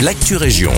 l'actu région.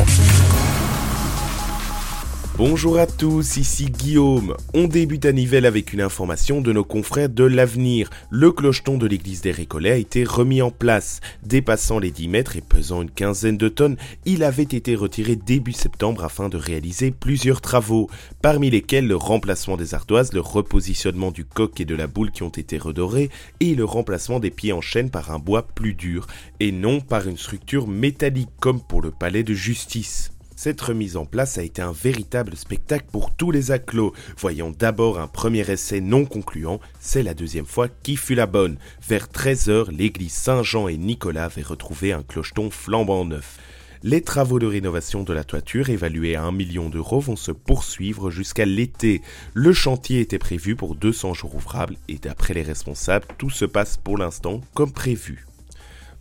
Bonjour à tous, ici Guillaume. On débute à Nivelles avec une information de nos confrères de l'avenir. Le clocheton de l'église des Récollets a été remis en place. Dépassant les 10 mètres et pesant une quinzaine de tonnes, il avait été retiré début septembre afin de réaliser plusieurs travaux, parmi lesquels le remplacement des ardoises, le repositionnement du coq et de la boule qui ont été redorés, et le remplacement des pieds en chaîne par un bois plus dur, et non par une structure métallique comme pour le palais de justice. Cette remise en place a été un véritable spectacle pour tous les acclos. Voyons d'abord un premier essai non concluant, c'est la deuxième fois qui fut la bonne. Vers 13h, l'église Saint-Jean et Nicolas avaient retrouvé un clocheton flambant neuf. Les travaux de rénovation de la toiture, évalués à 1 million d'euros, vont se poursuivre jusqu'à l'été. Le chantier était prévu pour 200 jours ouvrables et d'après les responsables, tout se passe pour l'instant comme prévu.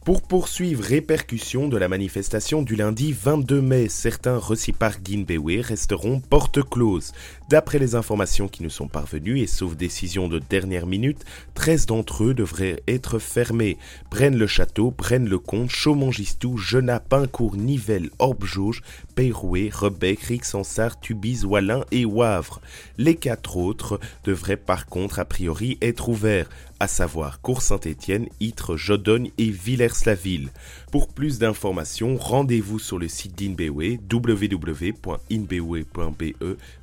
Pour poursuivre répercussion de la manifestation du lundi 22 mai, certains Recipar Guinbewe resteront porte close. D'après les informations qui nous sont parvenues, et sauf décision de dernière minute, 13 d'entre eux devraient être fermés. Braine-le-Château, Braine-le-Comte, Chaumongistou, Genappe, Pincourt, Nivelles, Orbe-Jauge, Peyroué, Rebec, Rixensart, Tubize, Wallin et Wavre. Les quatre autres devraient par contre a priori être ouverts à savoir Cours Saint-Étienne, Ytre, Jodogne et Villers-la-Ville. Pour plus d'informations, rendez-vous sur le site d'Inbewe www.inbewe.be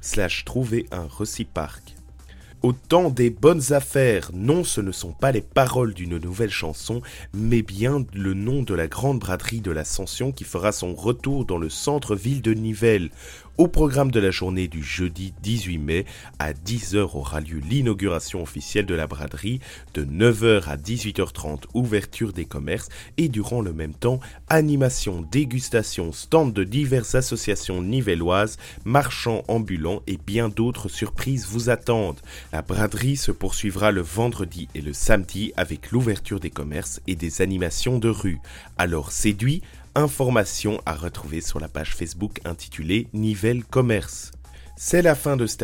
slash trouver un reciparc. Au temps des bonnes affaires, non, ce ne sont pas les paroles d'une nouvelle chanson, mais bien le nom de la grande braderie de l'Ascension qui fera son retour dans le centre-ville de Nivelles. Au programme de la journée du jeudi 18 mai, à 10h aura lieu l'inauguration officielle de la braderie, de 9h à 18h30 ouverture des commerces et durant le même temps animation, dégustation, stand de diverses associations nivelloises, marchands ambulants et bien d'autres surprises vous attendent. La braderie se poursuivra le vendredi et le samedi avec l'ouverture des commerces et des animations de rue. Alors séduit, informations à retrouver sur la page Facebook intitulée Nivelle Commerce. C'est la fin de cette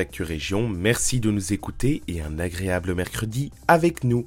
merci de nous écouter et un agréable mercredi avec nous.